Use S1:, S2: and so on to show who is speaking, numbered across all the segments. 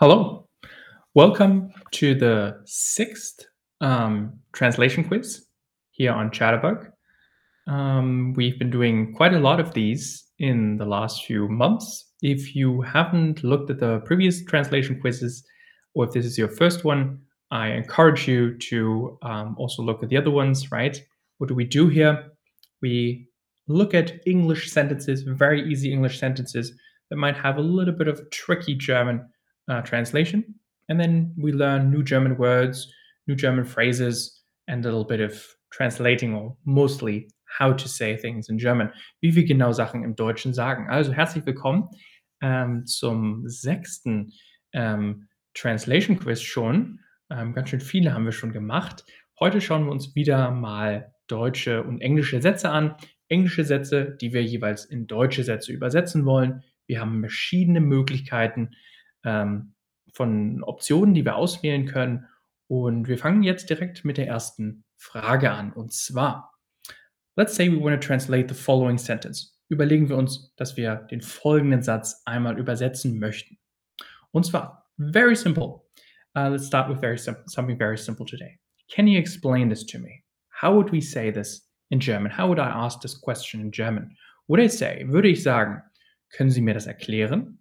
S1: Hello. Welcome to the sixth um, translation quiz here on Chatterbug. Um, we've been doing quite a lot of these in the last few months. If you haven't looked at the previous translation quizzes, or if this is your first one, I encourage you to um, also look at the other ones, right? What do we do here? We look at English sentences, very easy English sentences that might have a little bit of tricky German uh, translation. And then we learn new German words, new German phrases, and a little bit of translating or mostly how to say things in German. Wie wir genau Sachen im Deutschen sagen. Also herzlich willkommen ähm, zum sechsten ähm, Translation Quiz schon. Ähm, ganz schön viele haben wir schon gemacht. Heute schauen wir uns wieder mal deutsche und englische Sätze an. Englische Sätze, die wir jeweils in deutsche Sätze übersetzen wollen. Wir haben verschiedene Möglichkeiten ähm, von Optionen, die wir auswählen können. Und wir fangen jetzt direkt mit der ersten Frage an. Und zwar, let's say we want to translate the following sentence. Überlegen wir uns, dass wir den folgenden Satz einmal übersetzen möchten. Und zwar, very simple. Uh, let's start with very simple, something very simple today. Can you explain this to me? How would we say this in German? How would I ask this question in German? Would I say, würde ich sagen, können Sie mir das erklären?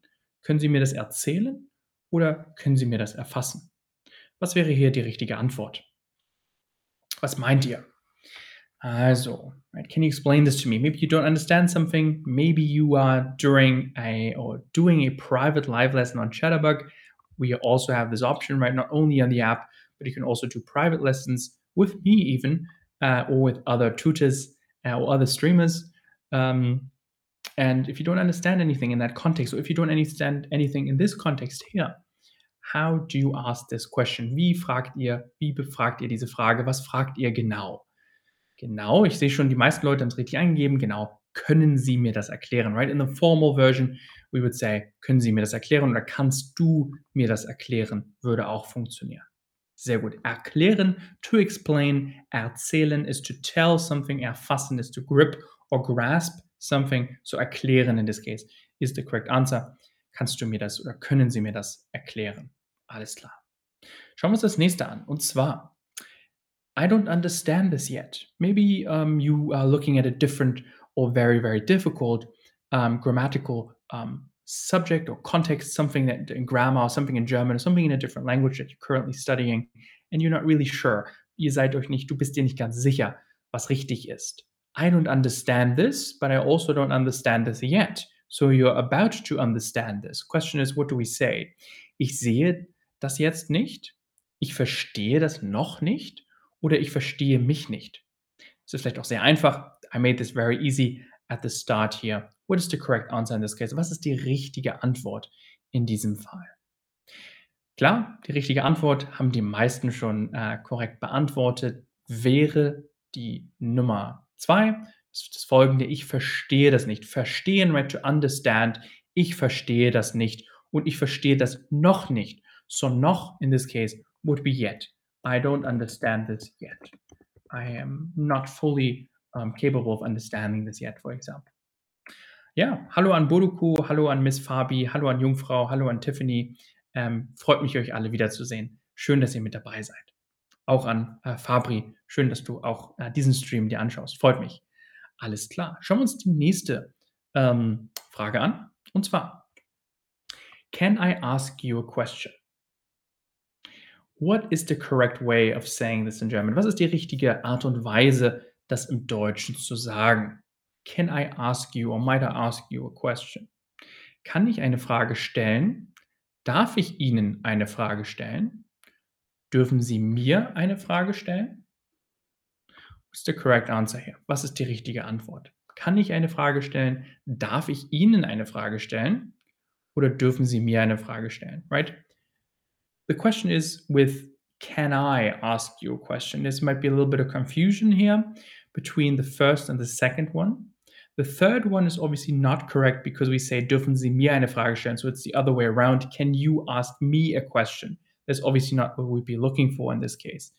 S1: Können Sie mir das erzählen? Oder können Sie mir das erfassen? Was wäre hier die richtige Antwort? Was meint ihr? Also, can you explain this to me? Maybe you don't understand something. Maybe you are during a or doing a private live lesson on Chatterbug. We also have this option, right? Not only on the app, but you can also do private lessons with me, even uh, or with other tutors uh, or other streamers. Um, and if you don't understand anything in that context, or if you don't understand anything in this context here, how do you ask this question? Wie fragt ihr, wie befragt ihr diese Frage? Was fragt ihr genau? Genau, ich sehe schon, die meisten Leute haben es richtig eingegeben. Genau, können Sie mir das erklären? Right? In the formal version, we would say, können Sie mir das erklären oder kannst du mir das erklären? Würde auch funktionieren. Sehr gut. Erklären, to explain, erzählen is to tell something, erfassen is to grip or grasp something, so erklären in this case is the correct answer. Kannst du mir das oder können Sie mir das erklären? Alles klar. Schauen wir uns das nächste an. Und zwar, I don't understand this yet. Maybe um, you are looking at a different or very, very difficult um, grammatical um, subject or context, something that in grammar, or something in German, or something in a different language that you're currently studying, and you're not really sure. Ihr seid euch nicht, du bist dir nicht ganz sicher, was richtig ist. I don't understand this, but I also don't understand this yet. So you're about to understand this. Question is, what do we say? Ich sehe das jetzt nicht. Ich verstehe das noch nicht. Oder ich verstehe mich nicht. Es ist vielleicht auch sehr einfach. I made this very easy at the start here. What is the correct answer in this case? Was ist die richtige Antwort in diesem Fall? Klar, die richtige Antwort haben die meisten schon äh, korrekt beantwortet. Wäre die Nummer Zwei, das folgende, ich verstehe das nicht. Verstehen, right, to understand, ich verstehe das nicht und ich verstehe das noch nicht. So noch in this case would be yet. I don't understand this yet. I am not fully um, capable of understanding this yet, for example. Ja, hallo an Boduku, hallo an Miss Fabi, hallo an Jungfrau, hallo an Tiffany. Ähm, freut mich, euch alle wiederzusehen. Schön, dass ihr mit dabei seid auch an äh, Fabri. Schön, dass du auch äh, diesen Stream dir anschaust. Freut mich. Alles klar. Schauen wir uns die nächste ähm, Frage an. Und zwar, can I ask you a question? What is the correct way of saying this in German? Was ist die richtige Art und Weise, das im Deutschen zu sagen? Can I ask you or might I ask you a question? Kann ich eine Frage stellen? Darf ich Ihnen eine Frage stellen? Dürfen Sie mir eine Frage stellen? What's the correct answer here? Was ist die richtige Antwort? Kann ich eine Frage stellen? Darf ich Ihnen eine Frage stellen? Oder dürfen Sie mir eine Frage stellen? Right? The question is with can I ask you a question? This might be a little bit of confusion here between the first and the second one. The third one is obviously not correct because we say dürfen Sie mir eine Frage stellen. So it's the other way around. Can you ask me a question? That's obviously not what we'd be looking for in this case.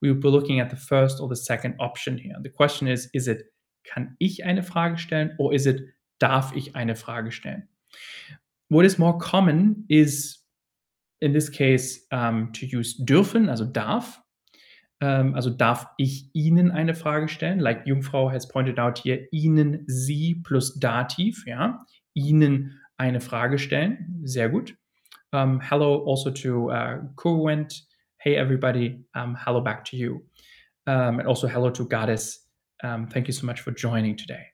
S1: We would be looking at the first or the second option here. The question is, is it, kann ich eine Frage stellen or is it, darf ich eine Frage stellen? What is more common is in this case, um, to use dürfen, also darf. Um, also darf ich Ihnen eine Frage stellen? Like Jungfrau has pointed out here, Ihnen, Sie plus Dativ, ja. Ihnen eine Frage stellen. Sehr gut. Um, hello also to uh. Hey everybody, um, hello back to you. Um, and also hello to Goddess. Um, thank you so much for joining today.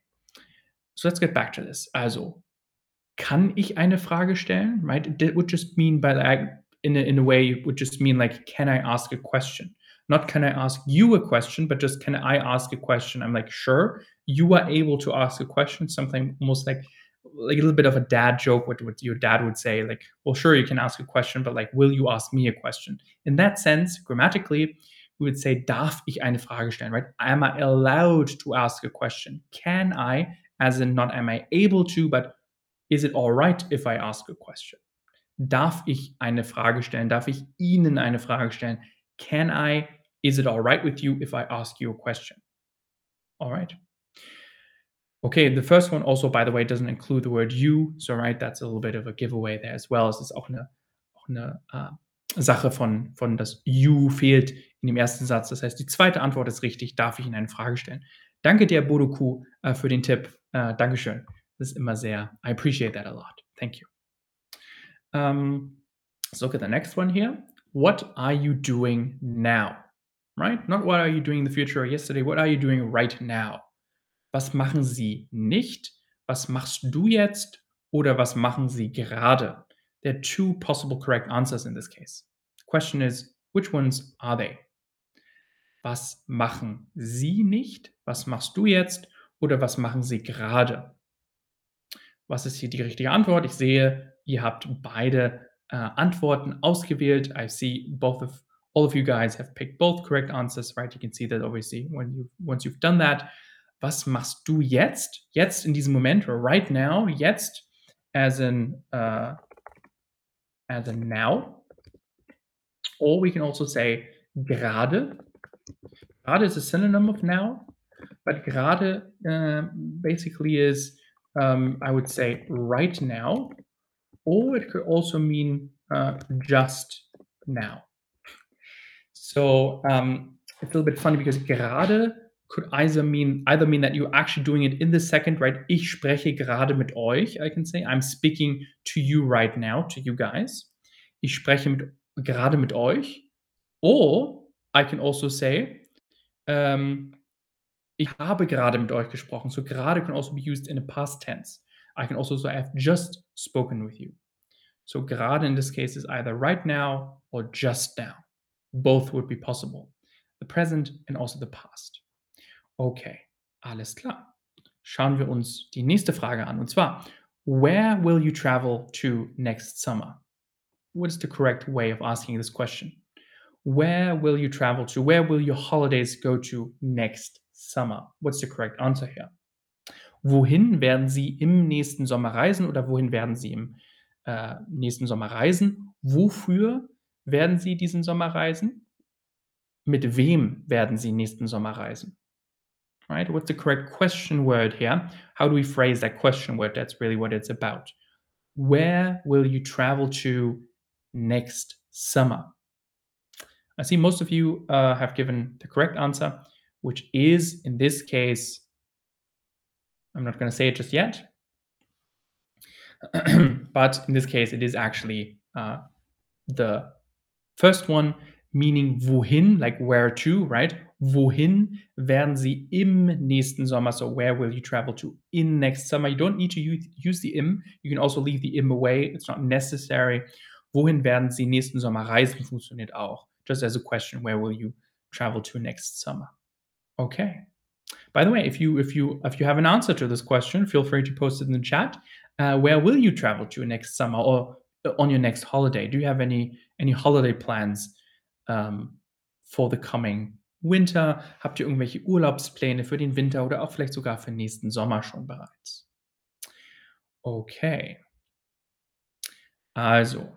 S1: So let's get back to this. Also, kann ich eine Frage stellen? Right? That would just mean by like in a, in a way it would just mean like, can I ask a question? Not can I ask you a question, but just can I ask a question? I'm like, sure, you are able to ask a question, something almost like like a little bit of a dad joke what, what your dad would say like well sure you can ask a question but like will you ask me a question? In that sense grammatically we would say darf ich eine frage stellen right? Am i allowed to ask a question? Can i as in not am i able to but is it all right if i ask a question? Darf ich eine frage stellen? Darf ich ihnen eine frage stellen? Can i is it all right with you if i ask you a question? All right Okay, the first one also, by the way, doesn't include the word you. So, right, that's a little bit of a giveaway there as well. Es ist auch eine, auch eine äh, Sache von, von das you fehlt in dem ersten Satz. Das heißt, die zweite Antwort ist richtig. Darf ich Ihnen eine Frage stellen? Danke dir, Bodoku, äh, für den Tipp. Äh, Dankeschön. Das ist immer sehr, I appreciate that a lot. Thank you. Um, let's look at the next one here. What are you doing now? Right? Not what are you doing in the future or yesterday. What are you doing right now? Was machen Sie nicht? Was machst du jetzt? Oder was machen Sie gerade? There are two possible correct answers in this case. Question is, which ones are they? Was machen Sie nicht? Was machst du jetzt? Oder was machen Sie gerade? Was ist hier die richtige Antwort? Ich sehe, ihr habt beide äh, Antworten ausgewählt. I see both of all of you guys have picked both correct answers, right? You can see that obviously when you once you've done that, was machst du jetzt? Jetzt in diesem Moment, right now, jetzt, as in, uh, as in now. Or we can also say gerade. Gerade is a synonym of now, but gerade uh, basically is, um, I would say, right now. Or it could also mean uh, just now. So um, it's a little bit funny because gerade could either mean either mean that you're actually doing it in the second, right? Ich spreche gerade mit euch, I can say. I'm speaking to you right now, to you guys. Ich spreche mit, gerade mit euch. Or I can also say, um, ich habe gerade mit euch gesprochen. So gerade can also be used in a past tense. I can also say I've just spoken with you. So gerade in this case is either right now or just now. Both would be possible. The present and also the past. Okay, alles klar. Schauen wir uns die nächste Frage an. Und zwar, where will you travel to next summer? What is the correct way of asking this question? Where will you travel to? Where will your holidays go to next summer? What's the correct answer here? Wohin werden Sie im nächsten Sommer reisen oder wohin werden Sie im äh, nächsten Sommer reisen? Wofür werden Sie diesen Sommer reisen? Mit wem werden Sie nächsten Sommer reisen? Right? What's the correct question word here? How do we phrase that question word? That's really what it's about. Where will you travel to next summer? I see most of you uh, have given the correct answer, which is in this case, I'm not going to say it just yet, but in this case, it is actually uh, the first one, meaning wohin, like where to, right? Wohin werden Sie im nächsten Sommer? So, where will you travel to in next summer? You don't need to use the im. You can also leave the im away. It's not necessary. Wohin werden Sie nächsten Sommer reisen? Funktioniert auch. Just as a question, where will you travel to next summer? Okay. By the way, if you if you if you have an answer to this question, feel free to post it in the chat. Uh, where will you travel to next summer or on your next holiday? Do you have any any holiday plans um, for the coming Winter? Habt ihr irgendwelche Urlaubspläne für den Winter oder auch vielleicht sogar für den nächsten Sommer schon bereits? Okay. Also,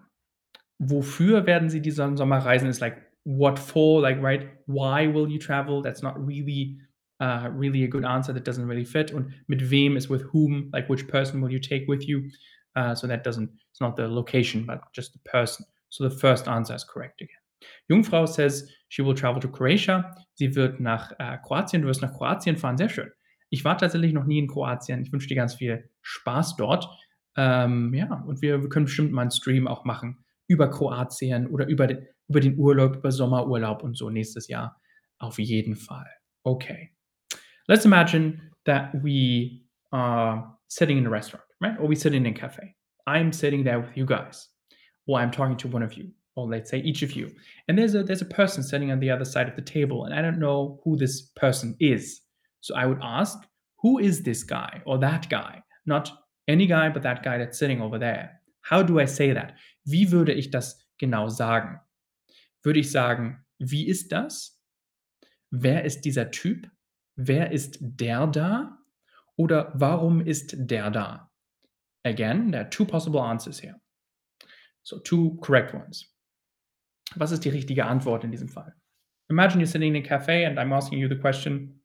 S1: wofür werden Sie diesen Sommer reisen? Ist like, what for? Like, right? Why will you travel? That's not really, uh, really a good answer. That doesn't really fit. Und mit wem is with whom? Like, which person will you take with you? Uh, so that doesn't, it's not the location, but just the person So the first answer is correct again. Jungfrau says she will travel to Croatia. Sie wird nach äh, Kroatien. Du wirst nach Kroatien fahren. Sehr schön. Ich war tatsächlich noch nie in Kroatien. Ich wünsche dir ganz viel Spaß dort. Ähm, ja, und wir, wir, können bestimmt mal einen Stream auch machen über Kroatien oder über den, über den Urlaub, über Sommerurlaub und so nächstes Jahr. Auf jeden Fall. Okay. Let's imagine that we are sitting in a restaurant, right? Or we sitting in a cafe. I'm sitting there with you guys, or I'm talking to one of you, or let's say each of you. And there's a there's a person sitting on the other side of the table, and I don't know who this person is. So I would ask, who is this guy or that guy? Not any guy, but that guy that's sitting over there. How do I say that? Wie würde ich das genau sagen? Würde ich sagen, wie ist das? Wer ist dieser Typ? Wer ist der da? Oder warum ist der da? Again, there are two possible answers here. So two correct ones. Was ist die richtige Antwort in diesem Fall? Imagine you're sitting in a cafe and I'm asking you the question,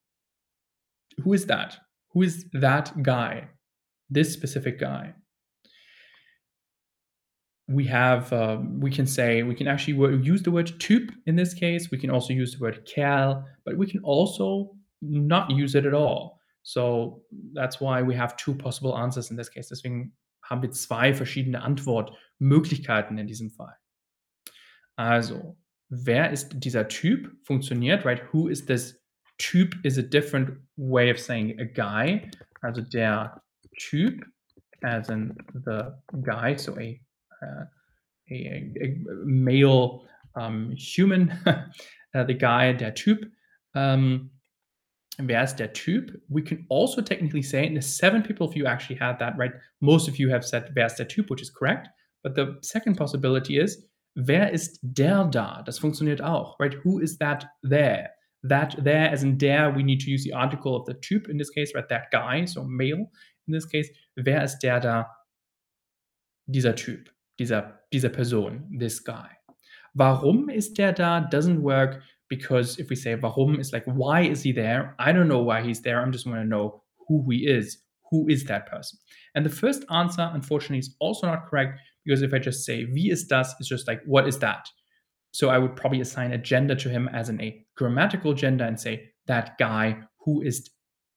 S1: who is that? Who is that guy? This specific guy. We have, uh, we can say, we can actually use the word typ in this case. We can also use the word kerl, but we can also not use it at all. So that's why we have two possible answers in this case. Deswegen haben wir zwei verschiedene Antwortmöglichkeiten in diesem Fall. Also, wer ist dieser Typ? Funktioniert, right? Who is this Typ is a different way of saying a guy. Also der Typ, as in the guy, so a, uh, a, a, male um, human, uh, the guy, der Typ. Um, wer ist der Typ? We can also technically say, and the seven people of you actually had that, right? Most of you have said, wer ist der Typ, which is correct. But the second possibility is, wer ist der da? Das funktioniert auch, right? Who is that there? That there, as in der, we need to use the article of the Typ in this case, right? That guy, so male in this case. Wer ist der da? Dieser Typ, dieser, dieser Person, this guy. Warum ist der da? Doesn't work because if we say warum, it's like, why is he there? I don't know why he's there. I'm just want to know who he is. Who is that person? And the first answer, unfortunately, is also not correct because if I just say wie ist das, it's just like, what is that? So I would probably assign a gender to him as in a grammatical gender and say, that guy, who is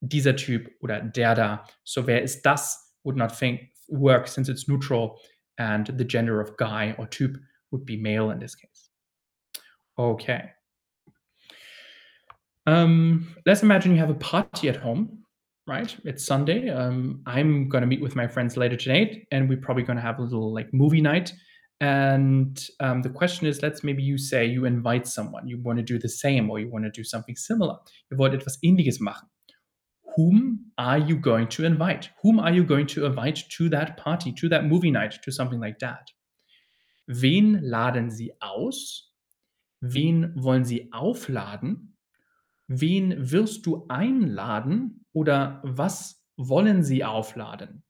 S1: dieser Typ oder der da. So wer ist das would not think work since it's neutral and the gender of guy or Typ would be male in this case. Okay. Um, let's imagine you have a party at home, right? It's Sunday. Um, I'm going to meet with my friends later tonight, and we're probably going to have a little like movie night. And um, the question is, let's maybe you say you invite someone, you want to do the same, or you want to do something similar. Ihr wollt etwas Ähnliches machen. Whom are you going to invite? Whom are you going to invite to that party, to that movie night, to something like that? Wen laden Sie aus? Wen wollen Sie aufladen? Wen wirst du einladen oder was wollen sie aufladen?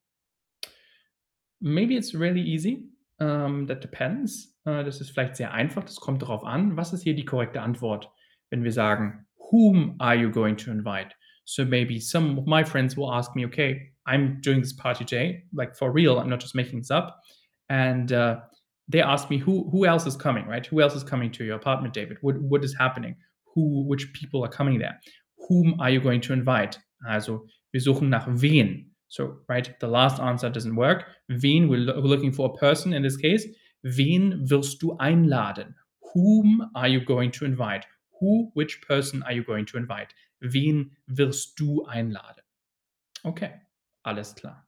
S1: Maybe it's really easy. Um, that depends. Uh, das ist vielleicht sehr einfach. Das kommt darauf an. Was ist hier die korrekte Antwort, wenn wir sagen, whom are you going to invite? So maybe some of my friends will ask me, okay, I'm doing this party today, like for real. I'm not just making this up. And uh, they ask me, who who else is coming, right? Who else is coming to your apartment, David? What what is happening? who, which people are coming there. Whom are you going to invite? Also, wir suchen nach wen. So, right, the last answer doesn't work. Wen, we're, looking for a person in this case. Wen wirst du einladen? Whom are you going to invite? Who, which person are you going to invite? Wen wirst du einladen? Okay, alles klar.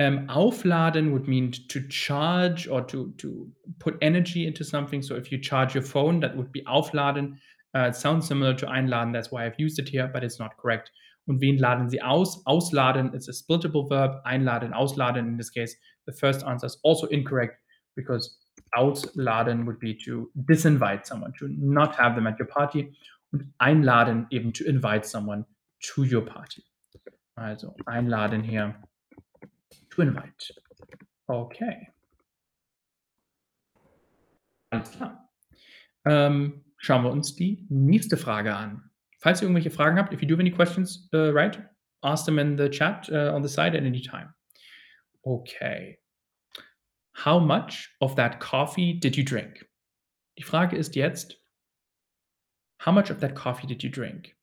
S1: Um, aufladen would mean to charge or to, to put energy into something. So if you charge your phone, that would be aufladen. Uh, it sounds similar to einladen, that's why I've used it here, but it's not correct. Und wen laden Sie aus? Ausladen is a splittable verb. Einladen, ausladen. In this case, the first answer is also incorrect because ausladen would be to disinvite someone, to not have them at your party. Und einladen eben to invite someone to your party. Also einladen here, to invite. Okay. Alles klar. Ähm, schauen wir uns die nächste Frage an. Falls ihr irgendwelche Fragen habt, if you do have any questions, uh, right, ask them in the chat uh, on the side at any time. Okay. How much of that coffee did you drink? Die Frage ist jetzt, how much of that coffee did you drink?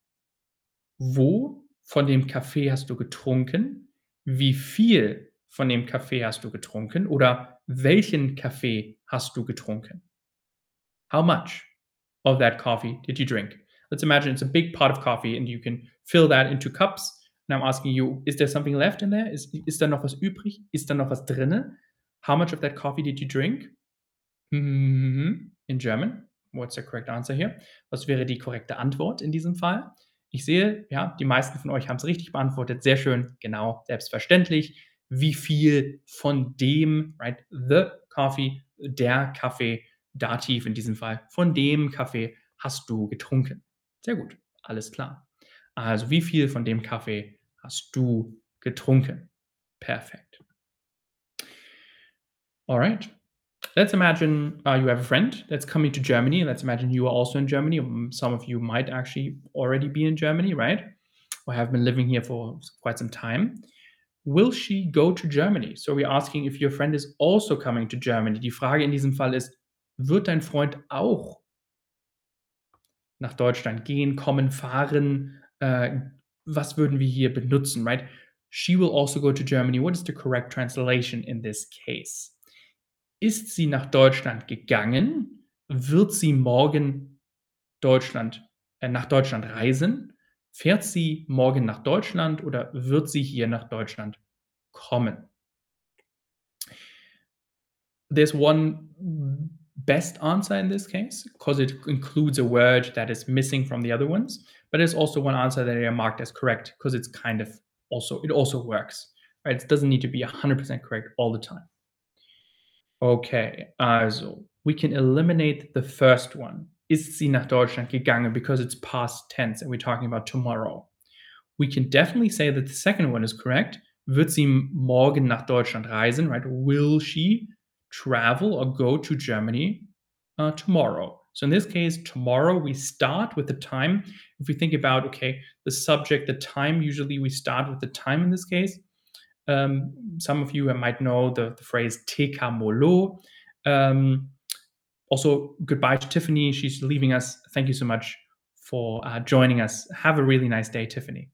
S1: Wo von dem Kaffee hast du getrunken? Wie viel von dem Kaffee hast du getrunken? Oder welchen Kaffee hast du getrunken? How much of that coffee did you drink? Let's imagine it's a big pot of coffee and you can fill that into cups. And I'm asking you, is there something left in there? Ist, ist da noch was übrig? Ist da noch was drinne? How much of that coffee did you drink? Mhm. In German. What's the correct answer here? Was wäre die korrekte Antwort in diesem Fall? Ich sehe, ja, die meisten von euch haben es richtig beantwortet. Sehr schön, genau, selbstverständlich. Wie viel von dem, right, the coffee, der Kaffee, Dativ in diesem Fall, von dem Kaffee hast du getrunken? Sehr gut, alles klar. Also, wie viel von dem Kaffee hast du getrunken? Perfekt. All right. Let's imagine uh, you have a friend that's coming to Germany. Let's imagine you are also in Germany. Some of you might actually already be in Germany, right? Or have been living here for quite some time. Will she go to Germany? So we're asking if your friend is also coming to Germany. Die Frage in diesem Fall ist, wird dein Freund auch nach Deutschland gehen, kommen, fahren? Äh, was würden wir hier benutzen, right? She will also go to Germany. What is the correct translation in this case? Ist sie nach Deutschland gegangen? Wird sie morgen Deutschland, äh, nach Deutschland reisen? Fährt sie morgen nach Deutschland oder wird sie hier nach Deutschland kommen? There's one best answer in this case because it includes a word that is missing from the other ones, but there's also one answer that are marked as correct because it's kind of also it also works. Right? It doesn't need to be 100% correct all the time. Okay, also, we can eliminate the first one. Ist sie nach Deutschland gegangen because it's past tense and we're talking about tomorrow. We can definitely say that the second one is correct. Wird sie morgen nach Deutschland reisen, right? Will she travel or go to Germany uh, tomorrow? So in this case, tomorrow we start with the time. If we think about, okay, the subject, the time, usually we start with the time in this case. Um, some of you might know the, the phrase TK Molo. Um, also, goodbye to Tiffany. She's leaving us. Thank you so much for uh, joining us. Have a really nice day, Tiffany.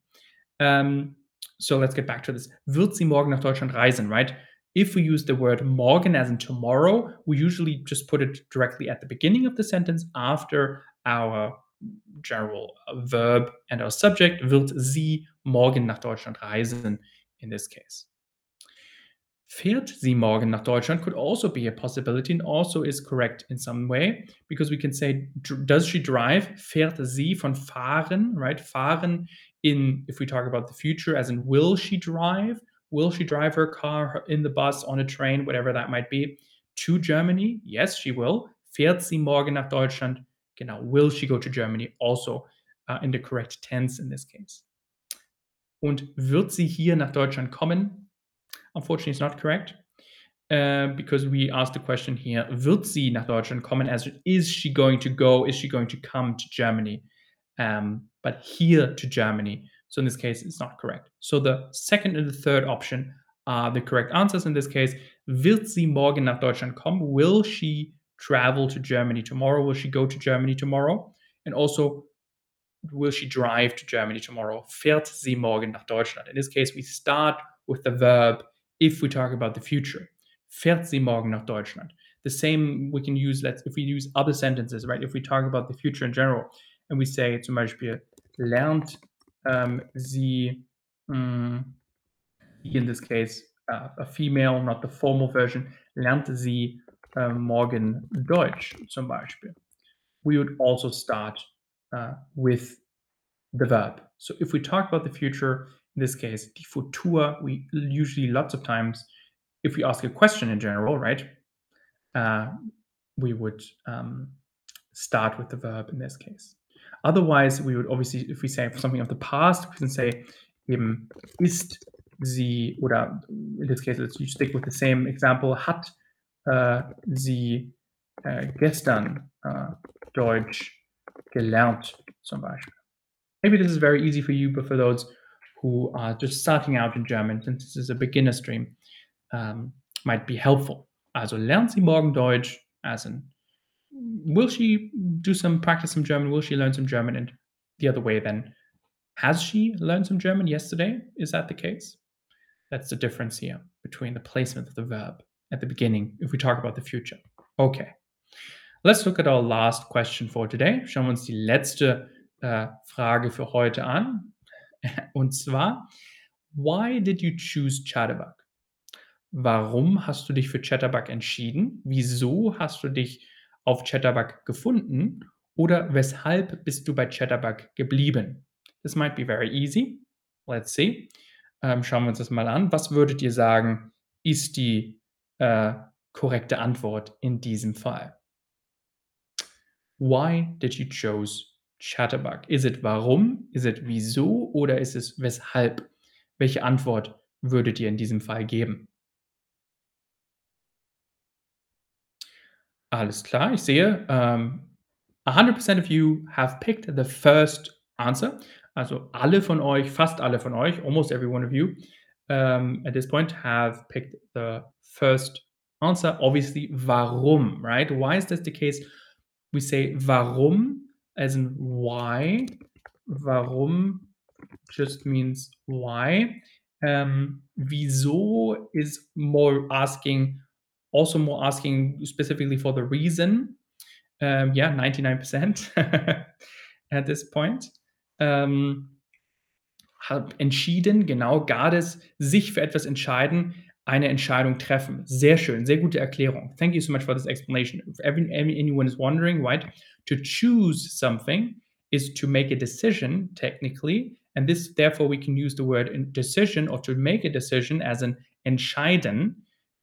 S1: Um, so let's get back to this. Wird sie morgen nach Deutschland reisen, right? If we use the word morgen as in tomorrow, we usually just put it directly at the beginning of the sentence after our general verb and our subject. Wird sie morgen nach Deutschland reisen? in this case. Fährt sie morgen nach Deutschland could also be a possibility and also is correct in some way because we can say, does she drive? Fährt sie von fahren, right? Fahren in, if we talk about the future, as in, will she drive? Will she drive her car in the bus, on a train, whatever that might be, to Germany? Yes, she will. Fährt sie morgen nach Deutschland? Genau. Will she go to Germany? Also uh, in the correct tense in this case. Und wird sie hier nach Deutschland kommen? Unfortunately, it's not correct. Uh, because we asked the question here, wird sie nach Deutschland kommen? As is she going to go? Is she going to come to Germany? Um, but here to Germany. So in this case, it's not correct. So the second and the third option are the correct answers in this case. Wird sie morgen nach Deutschland kommen? Will she travel to Germany tomorrow? Will she go to Germany tomorrow? And also, will she drive to Germany tomorrow? Fährt sie morgen nach Deutschland? In this case, we start with the verb if we talk about the future. Fährt sie morgen nach Deutschland? The same we can use, let's, if we use other sentences, right? If we talk about the future in general and we say zum Beispiel, lernt um, um, in this case, uh, a female, not the formal version, lernt sie uh, morgen Deutsch zum Beispiel. We would also start uh, with the verb. So if we talk about the future, in this case, die Futur, we usually lots of times, if we ask a question in general, right, uh, we would um, start with the verb in this case. Otherwise, we would obviously, if we say something of the past, we can say eben ist sie, oder in this case, let's stick with the same example, hat uh, sie uh, gestern uh, Deutsch gelernt, zum Beispiel. Maybe this is very easy for you, but for those who are just starting out in German, since this is a beginner stream, um, might be helpful. Also lernt sie morgen Deutsch, as in will she do some practice some German? Will she learn some German? And the other way then, has she learned some German yesterday? Is that the case? That's the difference here between the placement of the verb at the beginning if we talk about the future. Okay. Let's look at our last question for today. Schauen wir uns die letzte äh, Frage für heute an. Und zwar, why did you choose Chatterbug? Warum hast du dich für Chatterbug entschieden? Wieso hast du dich auf Chatterbug gefunden? Oder weshalb bist du bei Chatterbug geblieben? This might be very easy. Let's see. Ähm, schauen wir uns das mal an. Was würdet ihr sagen, ist die äh, korrekte Antwort in diesem Fall? Why did you choose Chatterbug? Is it warum? Is it wieso? Oder ist es weshalb? Welche Antwort würdet ihr in diesem Fall geben? Alles klar, ich sehe, um, 100% of you have picked the first answer. Also alle von euch, fast alle von euch, almost every one of you, um, at this point have picked the first answer. Obviously, warum, right? Why is this the case? We say warum as in why. Warum just means why. Um, wieso is more asking, also more asking specifically for the reason. Um, yeah, 99% at this point. Um, entschieden, genau, Gades, sich für etwas entscheiden, eine Entscheidung treffen. Sehr schön, sehr gute Erklärung. Thank you so much for this explanation. If every, anyone is wondering, right, to choose something is to make a decision, technically, and this, therefore, we can use the word decision or to make a decision as an entscheiden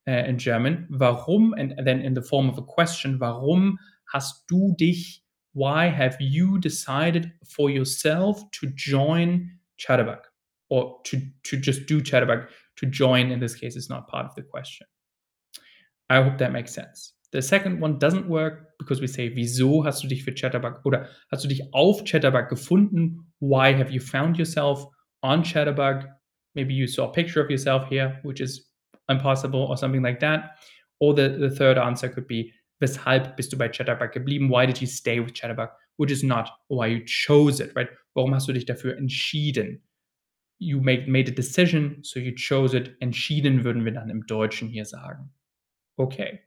S1: uh, in German. Warum, and then in the form of a question, warum hast du dich, why have you decided for yourself to join Chatterbug or to, to just do Chatterbug? to join in this case is not part of the question. I hope that makes sense. The second one doesn't work because we say, wieso hast du dich für Chatterbug oder hast du dich auf Chatterbug gefunden? Why have you found yourself on Chatterbug? Maybe you saw a picture of yourself here, which is impossible or something like that. Or the, the third answer could be, weshalb bist du bei Chatterbug geblieben? Why did you stay with Chatterbug? Which is not why you chose it, right? Warum hast du dich dafür entschieden? you made, made a decision, so you chose it. Entschieden würden wir dann im Deutschen hier sagen. Okay,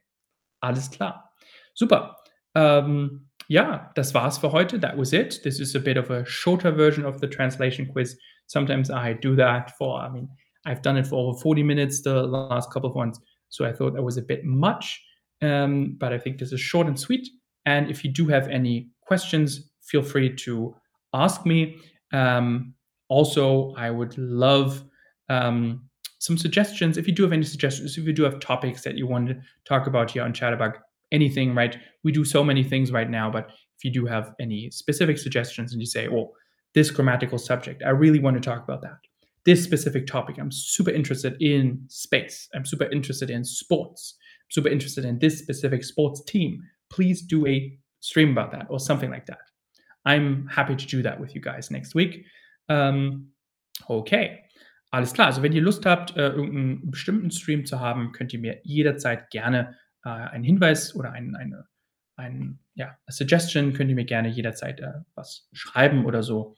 S1: alles klar. Super. Um, ja, das war's für heute. That was it. This is a bit of a shorter version of the translation quiz. Sometimes I do that for, I mean, I've done it for over 40 minutes the last couple of ones, so I thought that was a bit much. Um, but I think this is short and sweet. And if you do have any questions, feel free to ask me. Um, also, I would love um, some suggestions. If you do have any suggestions, if you do have topics that you want to talk about here on Chatterbug, anything, right? We do so many things right now, but if you do have any specific suggestions and you say, oh, this grammatical subject, I really want to talk about that. This specific topic, I'm super interested in space. I'm super interested in sports. I'm super interested in this specific sports team. Please do a stream about that or something like that. I'm happy to do that with you guys next week. Ähm, okay, alles klar. Also wenn ihr Lust habt, äh, irgendeinen bestimmten Stream zu haben, könnt ihr mir jederzeit gerne äh, einen Hinweis oder ein, eine, ein, ja, a Suggestion, könnt ihr mir gerne jederzeit äh, was schreiben oder so.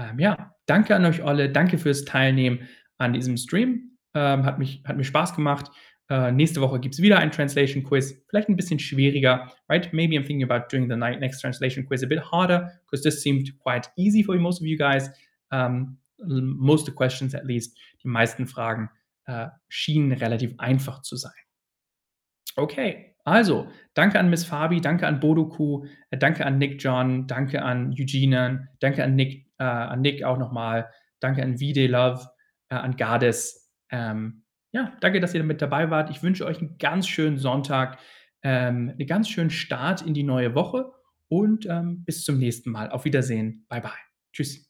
S1: Ähm, ja, danke an euch alle, danke fürs Teilnehmen an diesem Stream. Ähm, hat, mich, hat mir Spaß gemacht. Uh, nächste Woche gibt es wieder ein Translation Quiz. Vielleicht ein bisschen schwieriger, right? Maybe I'm thinking about doing the next translation quiz a bit harder because this seemed quite easy for most of you guys. ähm, most of the questions at least, die meisten Fragen äh, schienen relativ einfach zu sein. Okay, also danke an Miss Fabi, danke an Bodoku, äh, danke an Nick John, danke an Eugene, danke an Nick, äh, an Nick auch nochmal, danke an Vide Love, äh, an Gades. Ähm, ja, danke, dass ihr mit dabei wart. Ich wünsche euch einen ganz schönen Sonntag, ähm, einen ganz schönen Start in die neue Woche und ähm, bis zum nächsten Mal. Auf Wiedersehen. Bye bye. Tschüss.